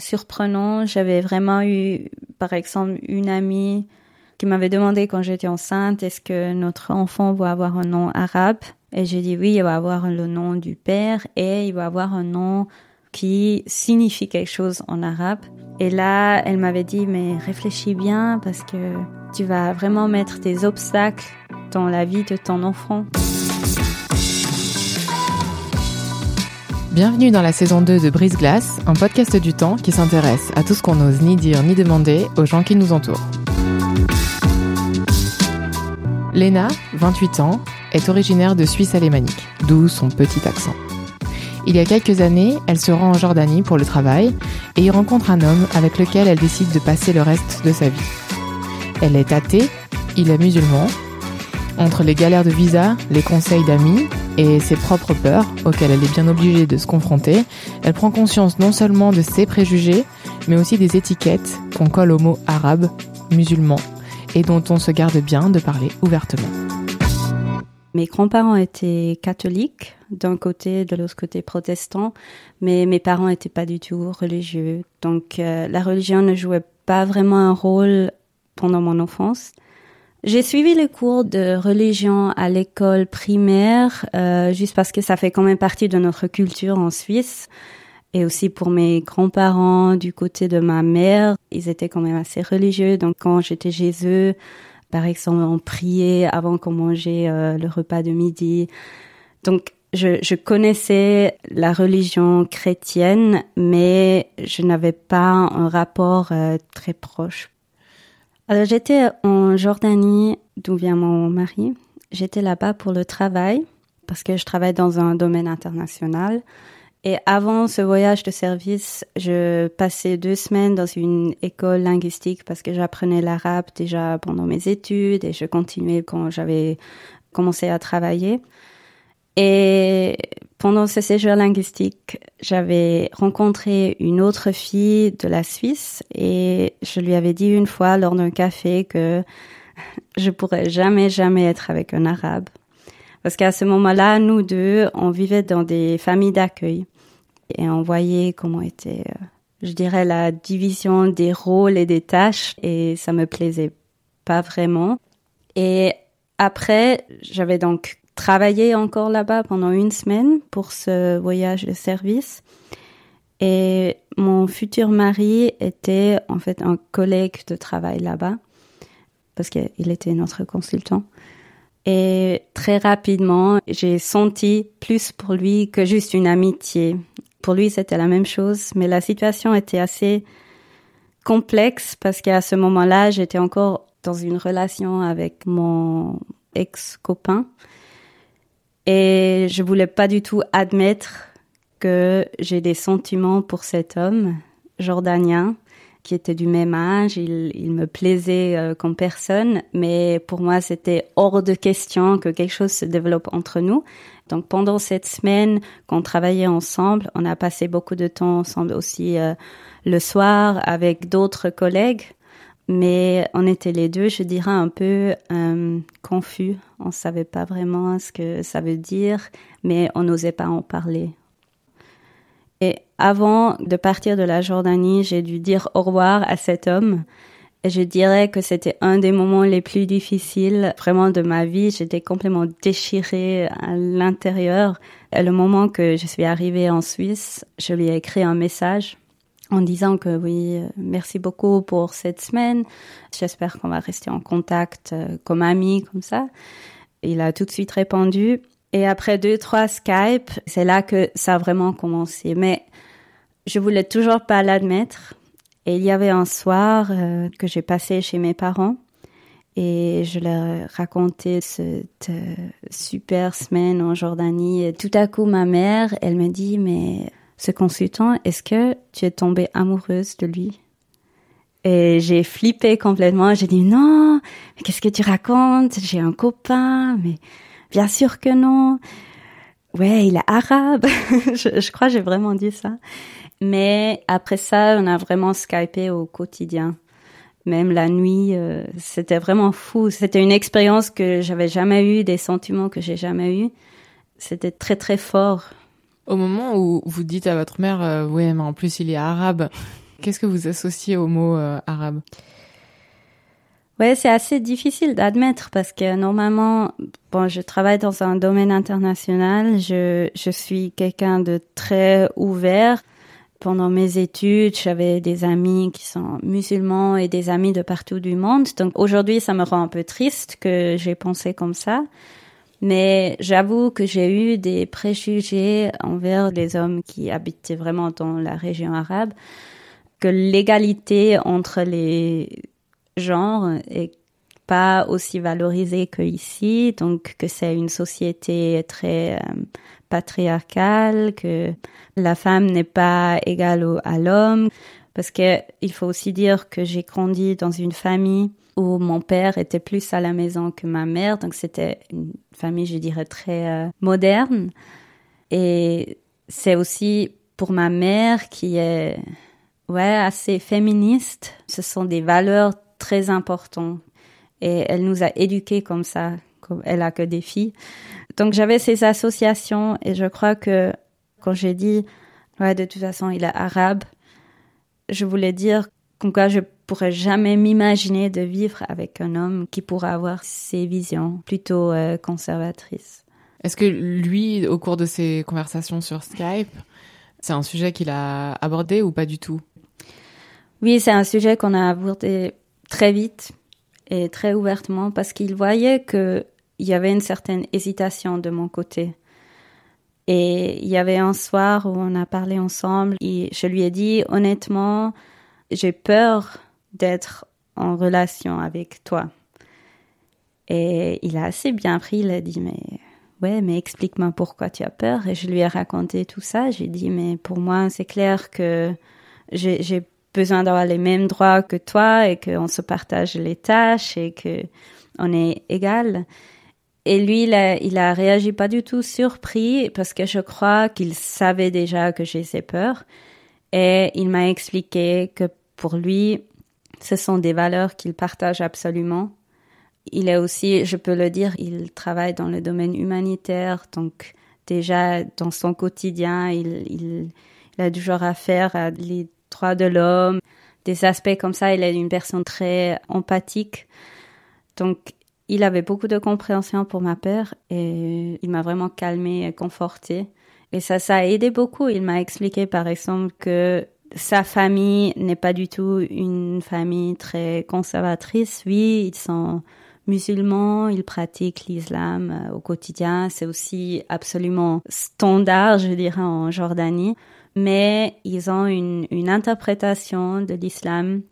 surprenantes. J'avais vraiment eu par exemple, une amie qui m'avait demandé quand j'étais enceinte, est-ce que notre enfant va avoir un nom arabe? Et j'ai dit oui, il va avoir le nom du père et il va avoir un nom qui signifie quelque chose en arabe. Et là, elle m'avait dit, mais réfléchis bien parce que tu vas vraiment mettre des obstacles dans la vie de ton enfant. Bienvenue dans la saison 2 de Brise Glace, un podcast du temps qui s'intéresse à tout ce qu'on n'ose ni dire ni demander aux gens qui nous entourent. Léna, 28 ans, est originaire de Suisse alémanique, d'où son petit accent. Il y a quelques années, elle se rend en Jordanie pour le travail et y rencontre un homme avec lequel elle décide de passer le reste de sa vie. Elle est athée, il est musulman. Entre les galères de visa, les conseils d'amis et ses propres peurs, auxquelles elle est bien obligée de se confronter, elle prend conscience non seulement de ses préjugés, mais aussi des étiquettes qu'on colle au mot arabe, musulman, et dont on se garde bien de parler ouvertement. Mes grands-parents étaient catholiques d'un côté, de l'autre côté protestants, mais mes parents n'étaient pas du tout religieux. Donc euh, la religion ne jouait pas vraiment un rôle pendant mon enfance. J'ai suivi les cours de religion à l'école primaire, euh, juste parce que ça fait quand même partie de notre culture en Suisse. Et aussi pour mes grands-parents du côté de ma mère, ils étaient quand même assez religieux. Donc quand j'étais chez eux, par exemple, on priait avant qu'on mangeait euh, le repas de midi. Donc je, je, connaissais la religion chrétienne, mais je n'avais pas un rapport euh, très proche alors j'étais en Jordanie, d'où vient mon mari. J'étais là-bas pour le travail, parce que je travaille dans un domaine international. Et avant ce voyage de service, je passais deux semaines dans une école linguistique parce que j'apprenais l'arabe déjà pendant mes études et je continuais quand j'avais commencé à travailler. Et pendant ce séjour linguistique, j'avais rencontré une autre fille de la Suisse et je lui avais dit une fois lors d'un café que je pourrais jamais, jamais être avec un arabe. Parce qu'à ce moment-là, nous deux, on vivait dans des familles d'accueil et on voyait comment était, euh, je dirais, la division des rôles et des tâches et ça me plaisait pas vraiment. Et après, j'avais donc travaillé encore là-bas pendant une semaine pour ce voyage de service. Et mon futur mari était en fait un collègue de travail là-bas, parce qu'il était notre consultant. Et très rapidement, j'ai senti plus pour lui que juste une amitié. Pour lui, c'était la même chose, mais la situation était assez complexe parce qu'à ce moment-là, j'étais encore dans une relation avec mon ex-copain et je voulais pas du tout admettre que j'ai des sentiments pour cet homme jordanien qui était du même âge, il, il me plaisait euh, comme personne, mais pour moi c'était hors de question que quelque chose se développe entre nous. Donc pendant cette semaine qu'on travaillait ensemble, on a passé beaucoup de temps ensemble aussi euh, le soir avec d'autres collègues mais on était les deux, je dirais, un peu euh, confus. On savait pas vraiment ce que ça veut dire, mais on n'osait pas en parler. Et avant de partir de la Jordanie, j'ai dû dire au revoir à cet homme. Et je dirais que c'était un des moments les plus difficiles vraiment de ma vie. J'étais complètement déchirée à l'intérieur. Et le moment que je suis arrivée en Suisse, je lui ai écrit un message en disant que oui, euh, merci beaucoup pour cette semaine. J'espère qu'on va rester en contact euh, comme amis, comme ça. Il a tout de suite répondu Et après deux, trois Skype, c'est là que ça a vraiment commencé. Mais je voulais toujours pas l'admettre. Et il y avait un soir euh, que j'ai passé chez mes parents et je leur racontais cette super semaine en Jordanie. Et tout à coup, ma mère, elle me dit, mais ce consultant, est-ce que tu es tombée amoureuse de lui? Et j'ai flippé complètement. J'ai dit, non, qu'est-ce que tu racontes? J'ai un copain, mais bien sûr que non. Ouais, il est arabe. je, je crois que j'ai vraiment dit ça. Mais après ça, on a vraiment skypé au quotidien. Même la nuit, euh, c'était vraiment fou. C'était une expérience que j'avais jamais eue, des sentiments que j'ai jamais eus. C'était très très fort. Au moment où vous dites à votre mère, euh, oui, mais en plus il est arabe, qu'est-ce que vous associez au mot euh, arabe? Ouais, c'est assez difficile d'admettre parce que normalement, bon, je travaille dans un domaine international, je, je suis quelqu'un de très ouvert pendant mes études, j'avais des amis qui sont musulmans et des amis de partout du monde. Donc aujourd'hui, ça me rend un peu triste que j'ai pensé comme ça. Mais j'avoue que j'ai eu des préjugés envers les hommes qui habitaient vraiment dans la région arabe, que l'égalité entre les genres est pas aussi valorisée qu'ici, donc que c'est une société très euh, patriarcale, que la femme n'est pas égale à l'homme, parce que il faut aussi dire que j'ai grandi dans une famille où mon père était plus à la maison que ma mère, donc c'était une famille, je dirais, très euh, moderne. Et c'est aussi pour ma mère qui est ouais assez féministe. Ce sont des valeurs très importantes et elle nous a éduqués comme ça. Comme elle a que des filles. Donc j'avais ces associations et je crois que quand j'ai dit ouais de toute façon il est arabe, je voulais dire qu'en cas je pourrais jamais m'imaginer de vivre avec un homme qui pourrait avoir ces visions plutôt euh, conservatrices. Est-ce que lui, au cours de ces conversations sur Skype, c'est un sujet qu'il a abordé ou pas du tout? Oui, c'est un sujet qu'on a abordé très vite et très ouvertement parce qu'il voyait que il y avait une certaine hésitation de mon côté. Et il y avait un soir où on a parlé ensemble et je lui ai dit honnêtement, j'ai peur d'être en relation avec toi. Et il a assez bien pris, il a dit mais ouais, mais explique-moi pourquoi tu as peur. Et je lui ai raconté tout ça. J'ai dit mais pour moi c'est clair que j'ai besoin d'avoir les mêmes droits que toi et qu'on se partage les tâches et que on est égal. Et lui, il a, il a réagi pas du tout surpris parce que je crois qu'il savait déjà que j'ai ces peurs. Et il m'a expliqué que pour lui, ce sont des valeurs qu'il partage absolument. Il est aussi, je peux le dire, il travaille dans le domaine humanitaire, donc déjà dans son quotidien, il, a toujours affaire à les droits de l'homme, des aspects comme ça. Il est une personne très empathique. Donc, il avait beaucoup de compréhension pour ma peur et il m'a vraiment calmé et conforté. Et ça, ça a aidé beaucoup. Il m'a expliqué, par exemple, que sa famille n'est pas du tout une famille très conservatrice. Oui, ils sont musulmans, ils pratiquent l'islam euh, au quotidien. C'est aussi absolument standard, je dirais, en Jordanie. Mais ils ont une, une interprétation de l'islam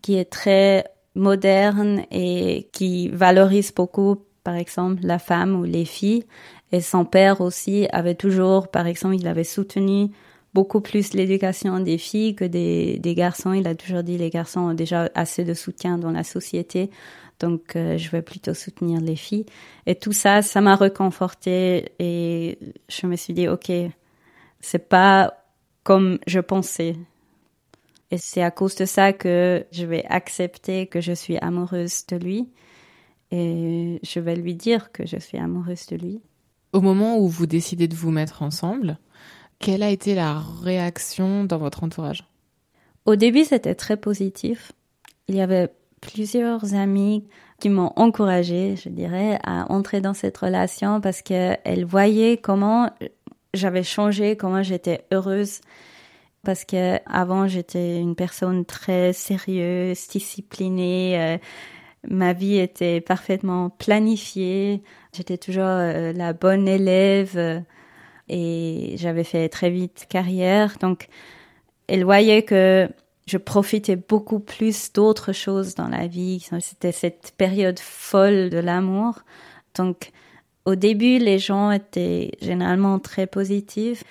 qui est très moderne et qui valorise beaucoup, par exemple, la femme ou les filles. Et son père aussi avait toujours, par exemple, il avait soutenu beaucoup plus l'éducation des filles que des, garçons. Il a toujours dit les garçons ont déjà assez de soutien dans la société, donc euh, je vais plutôt soutenir les filles. Et tout ça, ça m'a reconforté et je me suis dit, ok, c'est pas comme je pensais. Et c'est à cause de ça que je vais accepter que je suis amoureuse de lui et je vais lui dire que je suis amoureuse de lui. Au moment où vous décidez de vous mettre ensemble, quelle a été la réaction dans votre entourage? Au début, c'était très positif. Il y avait plusieurs amis qui m'ont encouragée, je dirais, à entrer dans cette relation parce qu'elles voyaient comment j'avais changé, comment j'étais heureuse parce que avant j'étais une personne très sérieuse, disciplinée, euh, Ma vie était parfaitement planifiée. J'étais toujours euh, la bonne élève et j'avais fait très vite carrière. Donc, elle voyait que je profitais beaucoup plus d'autres choses dans la vie. C'était cette période folle de l'amour. Donc, au début, les gens étaient généralement très positifs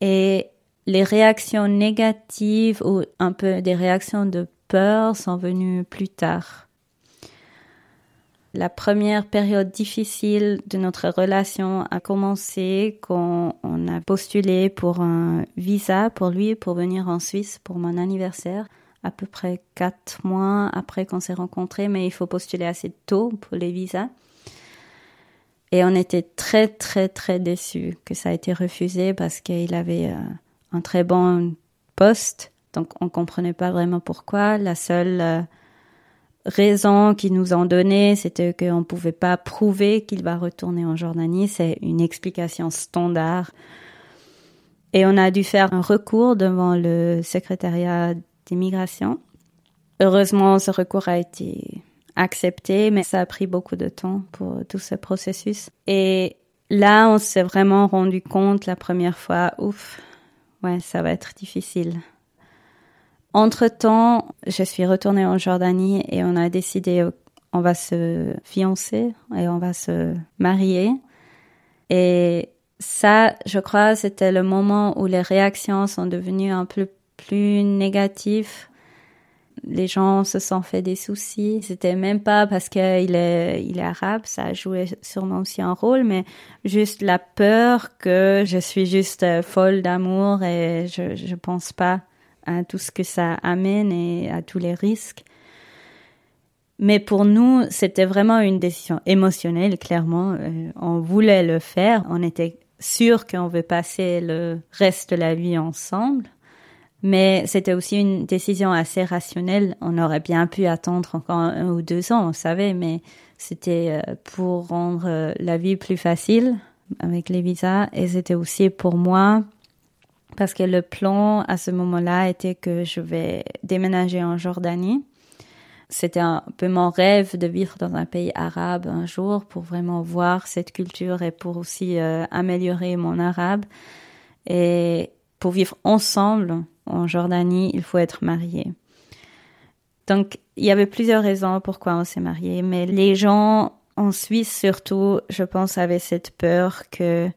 et les réactions négatives ou un peu des réactions de peur sont venues plus tard. La première période difficile de notre relation a commencé quand on a postulé pour un visa pour lui pour venir en Suisse pour mon anniversaire, à peu près quatre mois après qu'on s'est rencontrés, mais il faut postuler assez tôt pour les visas. Et on était très très très déçus que ça a été refusé parce qu'il avait euh, un très bon poste, donc on comprenait pas vraiment pourquoi. La seule raison qu'ils nous ont donnée, c'était qu'on ne pouvait pas prouver qu'il va retourner en Jordanie. C'est une explication standard. Et on a dû faire un recours devant le secrétariat d'immigration. Heureusement, ce recours a été accepté, mais ça a pris beaucoup de temps pour tout ce processus. Et là, on s'est vraiment rendu compte la première fois, ouf, ouais, ça va être difficile. Entre-temps, je suis retournée en Jordanie et on a décidé on va se fiancer et on va se marier. Et ça, je crois, c'était le moment où les réactions sont devenues un peu plus négatives. Les gens se sont fait des soucis. C'était même pas parce qu'il est, il est arabe, ça a joué sûrement aussi un rôle, mais juste la peur que je suis juste folle d'amour et je, je pense pas à tout ce que ça amène et à tous les risques. Mais pour nous, c'était vraiment une décision émotionnelle, clairement. Euh, on voulait le faire. On était sûr qu'on veut passer le reste de la vie ensemble. Mais c'était aussi une décision assez rationnelle. On aurait bien pu attendre encore un ou deux ans, on savait, mais c'était euh, pour rendre euh, la vie plus facile avec les visas. Et c'était aussi pour moi parce que le plan à ce moment-là était que je vais déménager en Jordanie. C'était un peu mon rêve de vivre dans un pays arabe un jour pour vraiment voir cette culture et pour aussi euh, améliorer mon arabe. Et pour vivre ensemble en Jordanie, il faut être marié. Donc, il y avait plusieurs raisons pourquoi on s'est marié, mais les gens en Suisse surtout, je pense, avaient cette peur que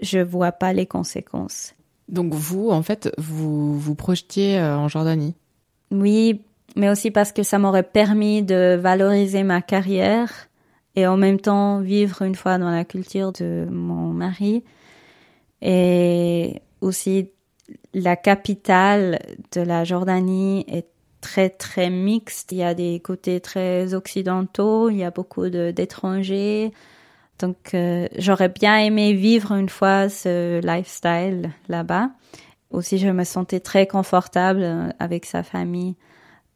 je vois pas les conséquences. Donc vous, en fait, vous vous projetiez euh, en Jordanie Oui, mais aussi parce que ça m'aurait permis de valoriser ma carrière et en même temps vivre une fois dans la culture de mon mari. Et aussi, la capitale de la Jordanie est très très mixte. Il y a des côtés très occidentaux, il y a beaucoup d'étrangers. Donc, euh, j'aurais bien aimé vivre une fois ce lifestyle là-bas. Aussi, je me sentais très confortable euh, avec sa famille.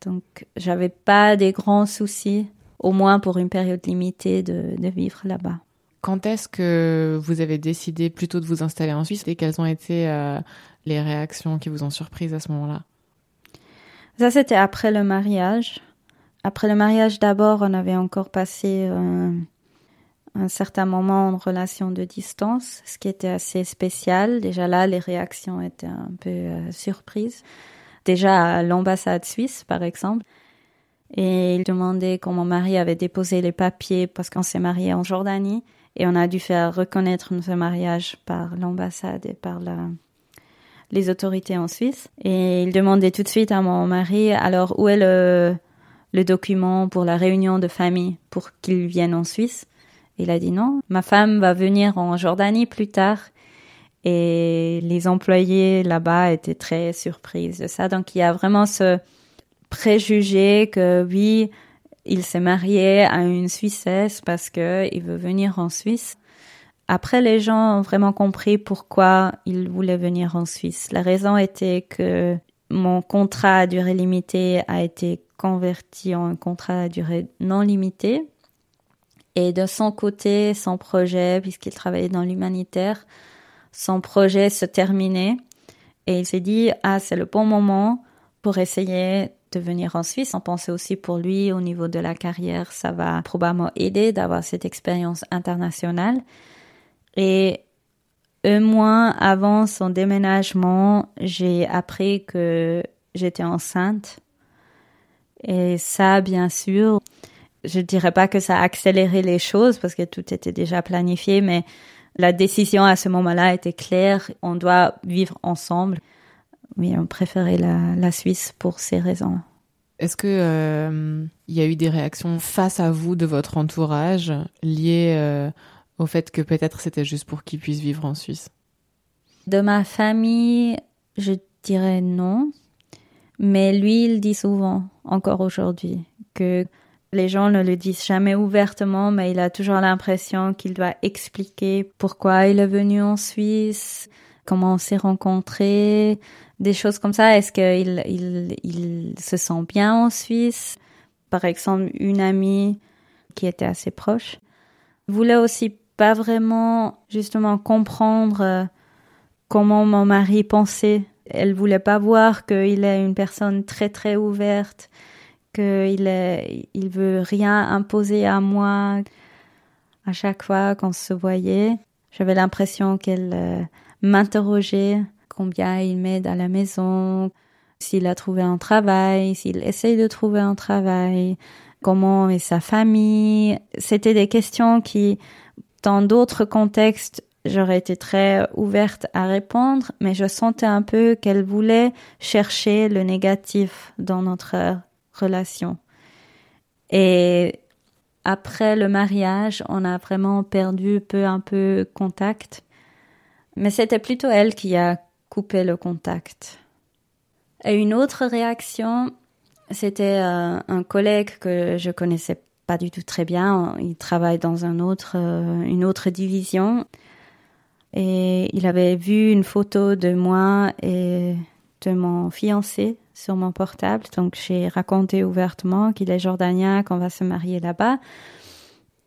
Donc, j'avais pas des grands soucis, au moins pour une période limitée, de, de vivre là-bas. Quand est-ce que vous avez décidé plutôt de vous installer en Suisse et quelles ont été euh, les réactions qui vous ont surprise à ce moment-là? Ça, c'était après le mariage. Après le mariage, d'abord, on avait encore passé un certain moment en relation de distance, ce qui était assez spécial. Déjà là, les réactions étaient un peu euh, surprises. Déjà à l'ambassade suisse, par exemple. Et il demandait quand mon mari avait déposé les papiers parce qu'on s'est marié en Jordanie et on a dû faire reconnaître notre mariage par l'ambassade et par les autorités en Suisse. Et il demandait tout de suite à mon mari, alors où est le document pour la réunion de famille pour qu'il vienne en Suisse? Il a dit non, ma femme va venir en Jordanie plus tard. Et les employés là-bas étaient très surprises de ça. Donc il y a vraiment ce préjugé que oui, il s'est marié à une Suissesse parce que il veut venir en Suisse. Après, les gens ont vraiment compris pourquoi il voulait venir en Suisse. La raison était que mon contrat à durée limitée a été converti en contrat à durée non limitée et de son côté, son projet, puisqu'il travaillait dans l'humanitaire, son projet se terminait. Et il s'est dit, ah, c'est le bon moment pour essayer de venir en Suisse. On pensait aussi pour lui au niveau de la carrière, ça va probablement aider d'avoir cette expérience internationale. Et un mois avant son déménagement, j'ai appris que j'étais enceinte. Et ça, bien sûr, je dirais pas que ça a accéléré les choses parce que tout était déjà planifié, mais la décision à ce moment-là était claire. On doit vivre ensemble. Oui, on préférait la, la Suisse pour ces raisons. Est-ce que euh, il y a eu des réactions face à vous de votre entourage liées euh, au fait que peut-être c'était juste pour qu'il puisse vivre en Suisse? De ma famille, je dirais non. Mais lui, il dit souvent, encore aujourd'hui, que les gens ne le disent jamais ouvertement, mais il a toujours l'impression qu'il doit expliquer pourquoi il est venu en Suisse, comment on s'est rencontrés, des choses comme ça. Est-ce qu'il il, il se sent bien en Suisse? Par exemple, une amie qui était assez proche voulait aussi pas vraiment justement comprendre euh, comment mon mari pensait. Elle voulait pas voir qu'il est une personne très très ouverte qu'il il veut rien imposer à moi. À chaque fois qu'on se voyait, j'avais l'impression qu'elle euh, m'interrogeait combien il m'aide à la maison, s'il a trouvé un travail, s'il essaye de trouver un travail, comment est sa famille. C'était des questions qui, dans d'autres contextes, j'aurais été très ouverte à répondre, mais je sentais un peu qu'elle voulait chercher le négatif dans notre Et après le mariage, on a vraiment perdu peu un peu contact. Mais c'était plutôt elle qui a coupé le contact. Et une autre réaction, c'était euh, un collègue que je connaissais pas du tout très bien. Il travaille dans un autre, euh, une autre division. Et il avait vu une photo de moi et de mon fiancé sur mon portable. Donc j'ai raconté ouvertement qu'il est jordanien, qu'on va se marier là-bas.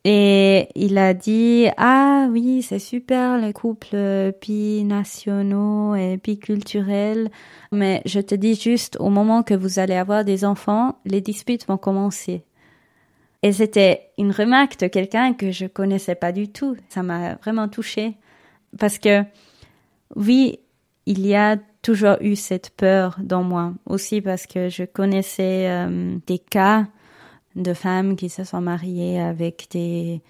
Et il a dit ah oui c'est super les couples binationaux et biculturels mais je te dis juste au moment que vous allez avoir des enfants les disputes vont commencer et c'était une remarque de quelqu'un que je connaissais pas du tout ça m'a vraiment touchée parce que oui il y a toujours eu cette peur dans moi, aussi parce que je connaissais euh, des cas de femmes qui se sont mariées avec des,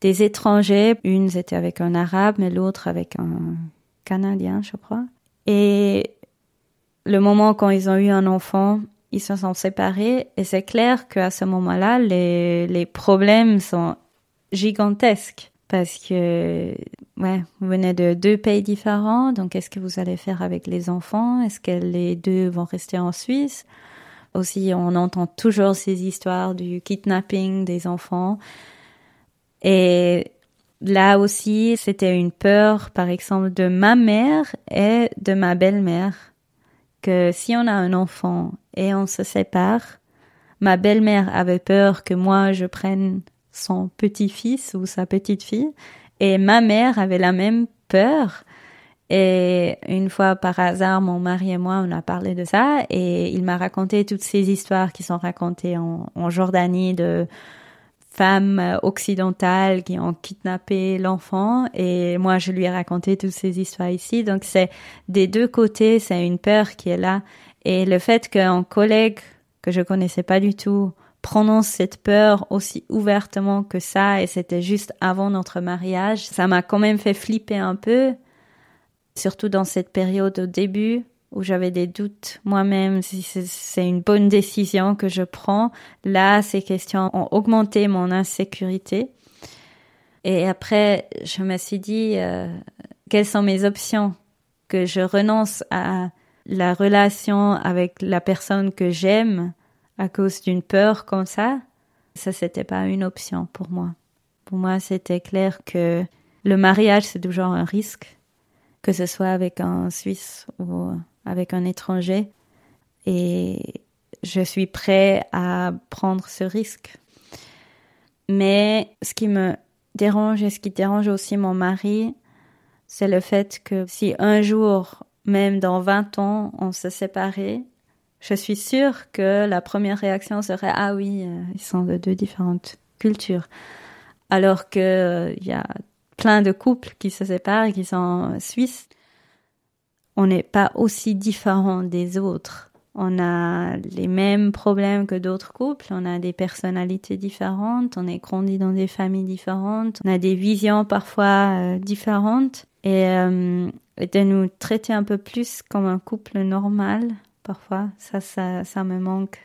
étrangers. Une était avec un arabe, mais l'autre avec un canadien, je crois. Et le moment quand ils ont eu un enfant, ils se sont séparés et c'est clair qu'à ce moment-là, les problèmes sont gigantesques parce que ouais, vous venez de deux pays différents, donc qu'est-ce que vous allez faire avec les enfants? Est-ce que les deux vont rester en Suisse? Aussi, on entend toujours ces histoires du kidnapping des enfants. Et là aussi, c'était une peur, par exemple, de ma mère et de ma belle-mère, que si on a un enfant et on se sépare, ma belle-mère avait peur que moi je prenne son petit-fils ou sa petite-fille. Et ma mère avait la même peur. Et une fois par hasard, mon mari et moi, on a parlé de ça et il m'a raconté toutes ces histoires qui sont racontées en, Jordanie de femmes occidentales qui ont kidnappé l'enfant et moi je lui ai raconté toutes ces histoires ici. Donc c'est des deux côtés, c'est une peur qui est là et le fait qu'un collègue que je connaissais pas du tout prononce cette peur aussi ouvertement que ça et c'était juste avant notre mariage, ça m'a quand même fait flipper un peu, surtout dans cette période au début où j'avais des doutes moi-même si c'est une bonne décision que je prends. Là, ces questions ont augmenté mon insécurité. Et après, je me suis dit, euh, quelles sont mes options? Que je renonce à la relation avec la personne que j'aime à cause d'une peur comme ça, ça c'était pas une option pour moi. Pour moi, c'était clair que le mariage c'est toujours un risque, que ce soit avec un Suisse ou avec un étranger, et je suis prêt à prendre ce risque. Mais ce qui me dérange et ce qui dérange aussi mon mari, c'est le fait que si un jour, même dans 20 ans, on se séparait, je suis sûre que la première réaction serait ah oui, euh, ils sont de deux différentes cultures. Alors que euh, il y a plein de couples qui se séparent et qui sont suisses. On n'est pas aussi différents des autres. On a les mêmes problèmes que d'autres couples, on a des personnalités différentes, on est grandi dans des familles différentes, on a des visions parfois euh, différentes. Et de nous traiter un peu plus comme un couple normal, parfois. Ça, ça, ça me manque.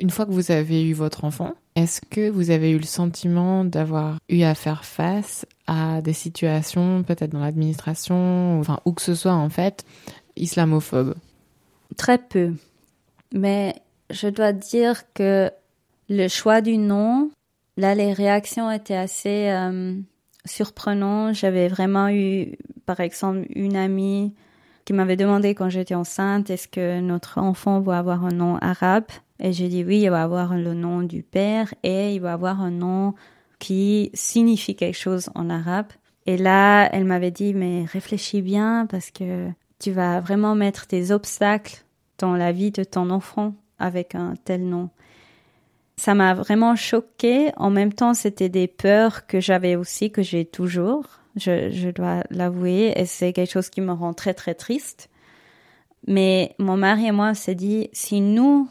Une fois que vous avez eu votre enfant, est-ce que vous avez eu le sentiment d'avoir eu à faire face à des situations, peut-être dans l'administration, enfin, où que ce soit en fait, islamophobes Très peu. Mais je dois dire que le choix du nom, là, les réactions étaient assez euh, surprenantes. J'avais vraiment eu, par exemple, une amie qui m'avait demandé quand j'étais enceinte, est-ce que notre enfant va avoir un nom arabe? Et j'ai dit oui, il va avoir le nom du père et il va avoir un nom qui signifie quelque chose en arabe. Et là, elle m'avait dit, mais réfléchis bien parce que tu vas vraiment mettre des obstacles dans la vie de ton enfant avec un tel nom. Ça m'a vraiment choqué. En même temps, c'était des peurs que j'avais aussi, que j'ai toujours je, dois l'avouer, et c'est quelque chose qui me rend très très triste. Mais mon mari et moi s'est dit, si nous,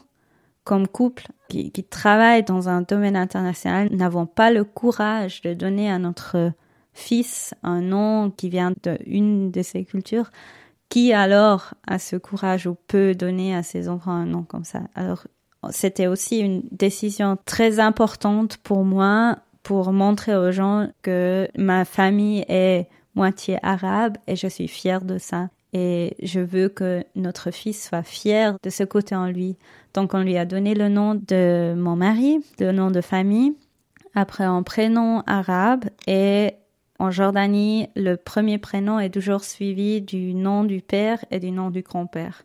comme couple qui, qui travaille dans un domaine international, n'avons pas le courage de donner à notre fils un nom qui vient d'une de ces cultures, qui alors a ce courage ou peut donner à ses enfants un nom comme ça? Alors, c'était aussi une décision très importante pour moi pour montrer aux gens que ma famille est moitié arabe et je suis fière de ça. Et je veux que notre fils soit fier de ce côté en lui. Donc on lui a donné le nom de mon mari, le nom de famille, après un prénom arabe et en Jordanie, le premier prénom est toujours suivi du nom du père et du nom du grand-père.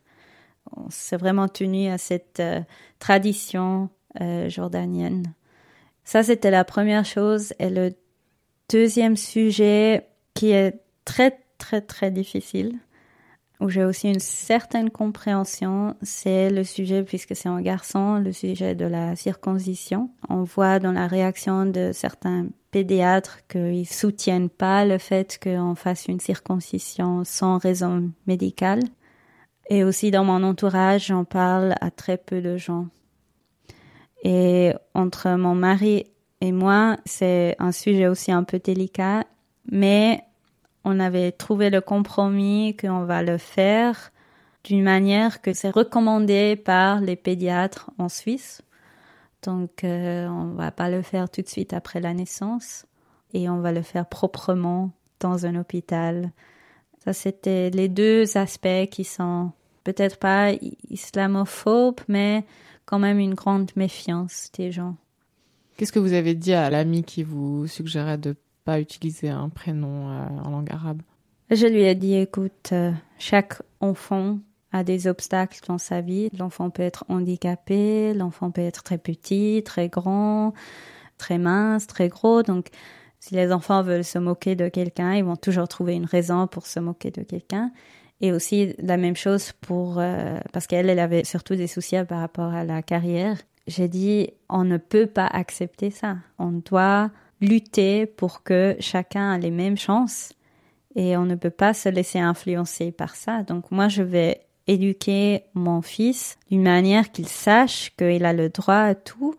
On s'est vraiment tenu à cette euh, tradition euh, jordanienne. Ça, c'était la première chose. Et le deuxième sujet qui est très, très, très difficile, où j'ai aussi une certaine compréhension, c'est le sujet, puisque c'est un garçon, le sujet de la circoncision. On voit dans la réaction de certains pédiatres qu'ils soutiennent pas le fait qu'on fasse une circoncision sans raison médicale. Et aussi dans mon entourage, j'en parle à très peu de gens. Et entre mon mari et moi, c'est un sujet aussi un peu délicat, mais on avait trouvé le compromis qu'on va le faire d'une manière que c'est recommandé par les pédiatres en Suisse. Donc, euh, on va pas le faire tout de suite après la naissance et on va le faire proprement dans un hôpital. Ça, c'était les deux aspects qui sont peut-être pas islamophobes, mais quand même une grande méfiance des gens. Qu'est-ce que vous avez dit à l'ami qui vous suggérait de pas utiliser un prénom euh, en langue arabe? Je lui ai dit, écoute, euh, chaque enfant a des obstacles dans sa vie. L'enfant peut être handicapé, l'enfant peut être très petit, très grand, très mince, très gros. Donc, si les enfants veulent se moquer de quelqu'un, ils vont toujours trouver une raison pour se moquer de quelqu'un. Et aussi la même chose pour euh, parce qu'elle elle avait surtout des soucis par rapport à la carrière. J'ai dit on ne peut pas accepter ça. On doit lutter pour que chacun ait les mêmes chances et on ne peut pas se laisser influencer par ça. Donc moi je vais éduquer mon fils d'une manière qu'il sache qu'il a le droit à tout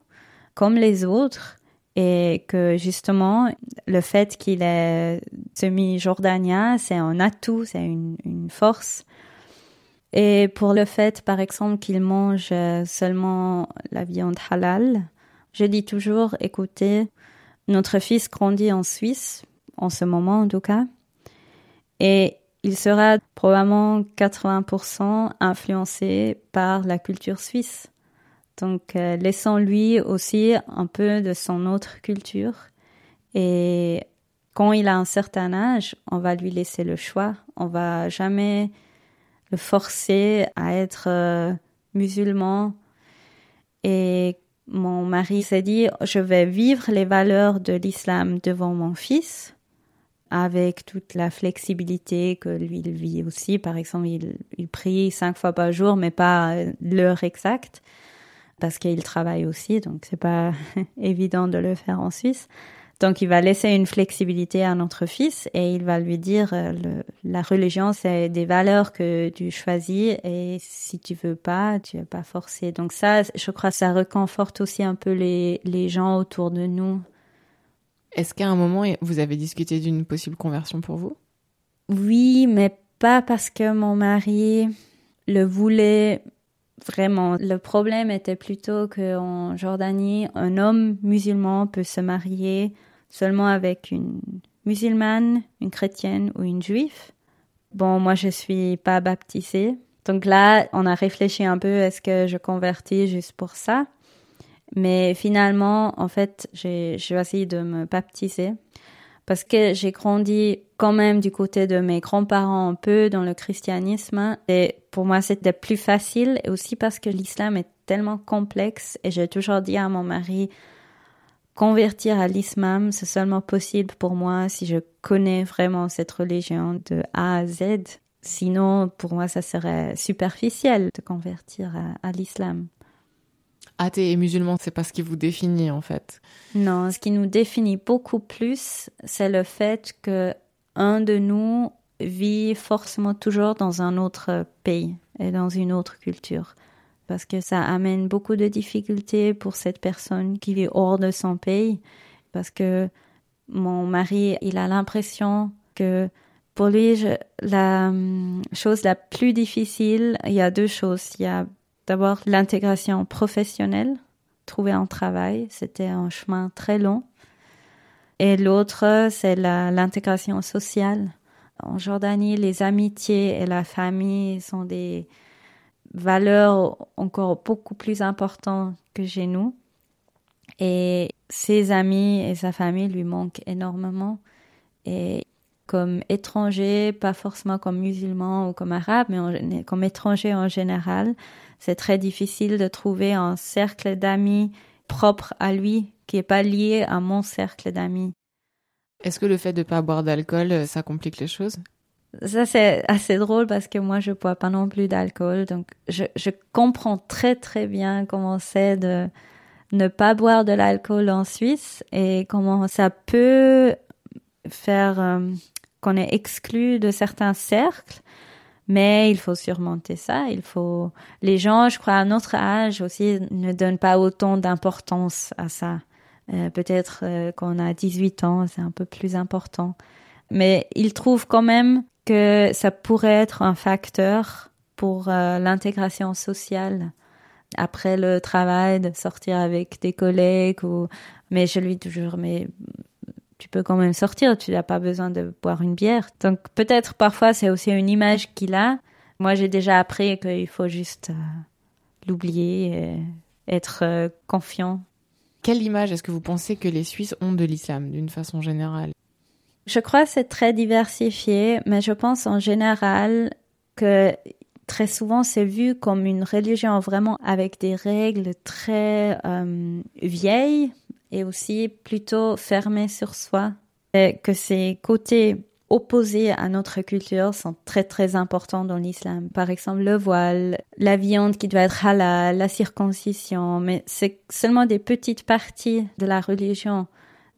comme les autres et que justement le fait qu'il est semi-jordanien, c'est un atout, c'est une, une, force. Et pour le fait, par exemple, qu'il mange seulement la viande halal, je dis toujours, écoutez, notre fils grandit en Suisse, en ce moment en tout cas, et il sera probablement 80% influencé par la culture suisse. Donc, euh, laissons-lui aussi un peu de son autre culture. Et quand il a un certain âge, on va lui laisser le choix. On va jamais le forcer à être euh, musulman. Et mon mari s'est dit, je vais vivre les valeurs de l'islam devant mon fils. avec toute la flexibilité que lui vit aussi. Par exemple, il, il prie cinq fois par jour, mais pas l'heure exacte parce qu'il travaille aussi, donc c'est pas évident de le faire en Suisse. Donc il va laisser une flexibilité à notre fils et il va lui dire euh, le, la religion c'est des valeurs que tu choisis et si tu veux pas tu es pas forcé. Donc ça je crois ça reconforte aussi un peu les les gens autour de nous. Est-ce qu'à un moment vous avez discuté d'une possible conversion pour vous? Oui, mais pas parce que mon mari le voulait vraiment. Le problème était plutôt qu'en Jordanie, un homme musulman peut se marier seulement avec une musulmane, une chrétienne ou une juive. Bon, moi, je suis pas baptisée. Donc là, on a réfléchi un peu, est-ce que je convertis juste pour ça? Mais finalement, en fait, j'ai choisi de me baptiser parce que j'ai grandi quand même du côté de mes grands-parents un peu dans le christianisme. Et pour moi c'était plus facile et aussi parce que l'islam est tellement complexe. Et j'ai toujours dit à mon mari convertir à l'islam c'est seulement possible pour moi si je connais vraiment cette religion de A à Z. Sinon pour moi ça serait superficiel de convertir à, à l'islam athée et musulman, c'est pas ce qui vous définit en fait. Non, ce qui nous définit beaucoup plus, c'est le fait que un de nous vit forcément toujours dans un autre pays et dans une autre culture. Parce que ça amène beaucoup de difficultés pour cette personne qui vit hors de son pays. Parce que mon mari, il a l'impression que pour lui, la hum, chose la plus difficile, il y a deux choses. Il y a D'abord, l'intégration professionnelle, trouver un travail, c'était un chemin très long. Et l'autre, c'est l'intégration sociale. En Jordanie, les amitiés et la famille sont des valeurs encore beaucoup plus importantes que chez nous. Et ses amis et sa famille lui manquent énormément. Et comme étranger, pas forcément comme musulman ou comme arabe, mais comme étranger en général, c'est très difficile de trouver un cercle d'amis propre à lui qui est pas lié à mon cercle d'amis. Est-ce que le fait de pas boire d'alcool, euh, ça complique les choses? Ça c'est assez drôle parce que moi je bois pas non plus d'alcool, donc je, je comprends très très bien comment c'est de ne pas boire de l'alcool en Suisse et comment ça peut faire euh, qu'on est exclu de certains cercles mais il faut surmonter ça. Il faut, les gens, je crois, à notre âge aussi, ne donnent pas autant d'importance à ça. Euh, peut-être euh, qu'on a 18 ans, c'est un peu plus important. Mais ils trouvent quand même que ça pourrait être un facteur pour l'intégration sociale après le travail, de sortir avec des collègues ou, mais je lui dis toujours, mais tu peux quand même sortir, tu n'as pas besoin de boire une bière. Donc peut-être parfois c'est aussi une image qu'il a. Moi j'ai déjà appris qu'il faut juste euh, l'oublier et être euh, confiant. Quelle image est-ce que vous pensez que les Suisses ont de l'islam d'une façon générale? Je crois que c'est très diversifié, mais je pense en général que très souvent c'est vu comme une religion vraiment avec des règles très euh, vieilles et aussi plutôt fermé sur soi. Et que ces côtés opposés à notre culture sont très très importants dans l'islam. Par exemple, le voile, la viande qui doit être halal, la circoncision, mais c'est seulement des petites parties de la religion.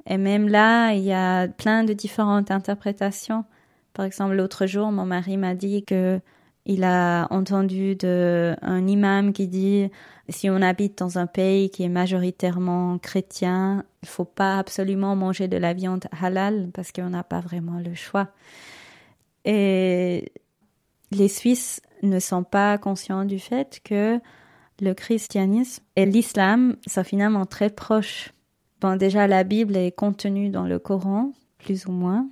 Et même là, il y a plein de différentes interprétations. Par exemple, l'autre jour, mon mari m'a dit que il a entendu de un imam qui dit si on habite dans un pays qui est majoritairement chrétien, il faut pas absolument manger de la viande halal parce qu'on n'a pas vraiment le choix. Et les Suisses ne sont pas conscients du fait que le christianisme et l'islam sont finalement très proches. Bon, déjà, la Bible est contenue dans le Coran, plus ou moins.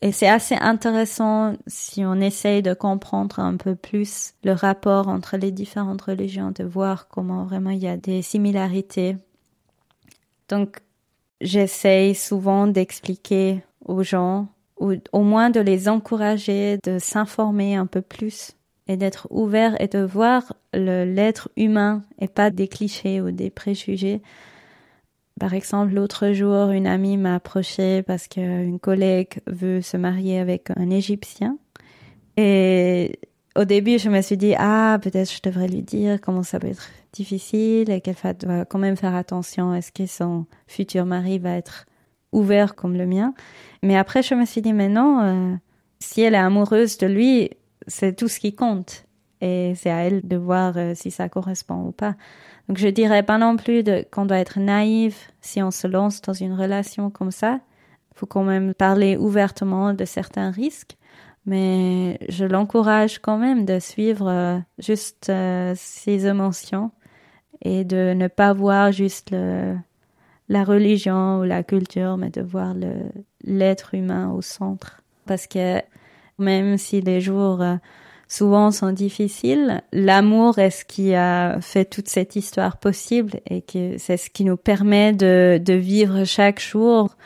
Et c'est assez intéressant si on essaye de comprendre un peu plus le rapport entre les différentes religions, de voir comment vraiment il y a des similarités. Donc, j'essaye souvent d'expliquer aux gens, ou au moins de les encourager de s'informer un peu plus et d'être ouverts et de voir l'être humain et pas des clichés ou des préjugés Par exemple, l'autre jour, une amie m'a approché parce qu'une collègue veut se marier avec un Égyptien. Et au début, je me suis dit, ah, peut-être je devrais lui dire comment ça peut être difficile et qu'elle va quand même faire attention. Est-ce que son futur mari va être ouvert comme le mien? Mais après, je me suis dit, mais non, euh, si elle est amoureuse de lui, c'est tout ce qui compte. Et c'est à elle de voir euh, si ça correspond ou pas. Donc je dirais pas non plus qu'on doit être naïf si on se lance dans une relation comme ça. Il faut quand même parler ouvertement de certains risques, mais je l'encourage quand même de suivre euh, juste euh, ses émotions et de ne pas voir juste la religion ou la culture, mais de voir l'être humain au centre. Parce que même si les jours euh, souvent sont difficiles. L'amour est ce qui a fait toute cette histoire possible et que c'est ce qui nous permet de, de vivre chaque jour.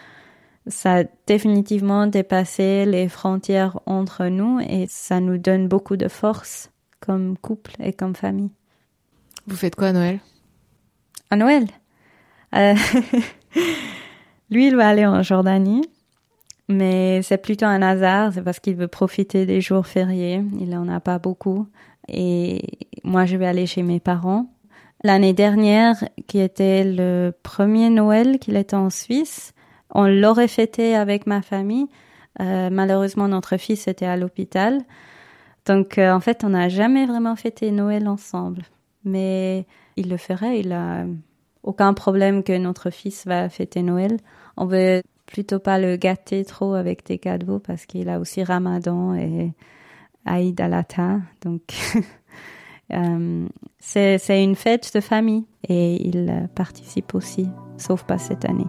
Ça a définitivement dépassé les frontières entre nous et ça nous donne beaucoup de force comme couple et comme famille. Vous faites quoi à Noël? À Noël? Euh, Lui, il va aller en Jordanie mais c'est plutôt un hasard, c'est parce qu'il veut profiter des jours fériés. Il en a pas beaucoup. Et moi, je vais aller chez mes parents. L'année dernière, qui était le premier Noël qu'il était en Suisse, on l'aurait fêté avec ma famille. Euh, malheureusement, notre fils était à l'hôpital. Donc, euh, en fait, on n'a jamais vraiment fêté Noël ensemble. Mais il le ferait. Il a aucun problème que notre fils va fêter Noël. On veut plutôt pas le gâter trop avec des cadeaux parce qu'il a aussi Ramadan et Aïd al-Ata. Donc, euh, c'est une fête de famille et il participe aussi, sauf pas cette année.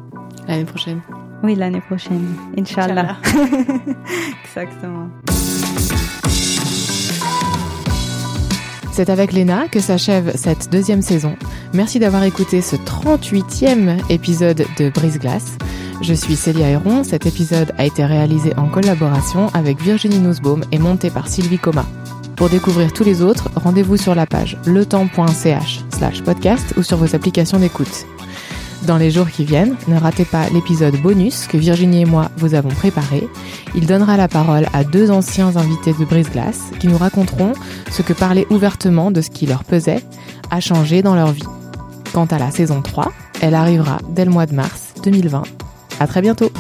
L'année prochaine Oui, l'année prochaine. Inch'Allah. Exactement. C'est avec Léna que s'achève cette deuxième saison. Merci d'avoir écouté ce 38e épisode de Brise Glace. Je suis Célia Héron. Cet épisode a été réalisé en collaboration avec Virginie Nussbaum et monté par Sylvie Coma. Pour découvrir tous les autres, rendez-vous sur la page letemps.ch slash podcast ou sur vos applications d'écoute. Dans les jours qui viennent, ne ratez pas l'épisode bonus que Virginie et moi vous avons préparé. Il donnera la parole à deux anciens invités de Brise-Glace qui nous raconteront ce que parler ouvertement de ce qui leur pesait a changé dans leur vie. Quant à la saison 3, elle arrivera dès le mois de mars 2020 à très bientôt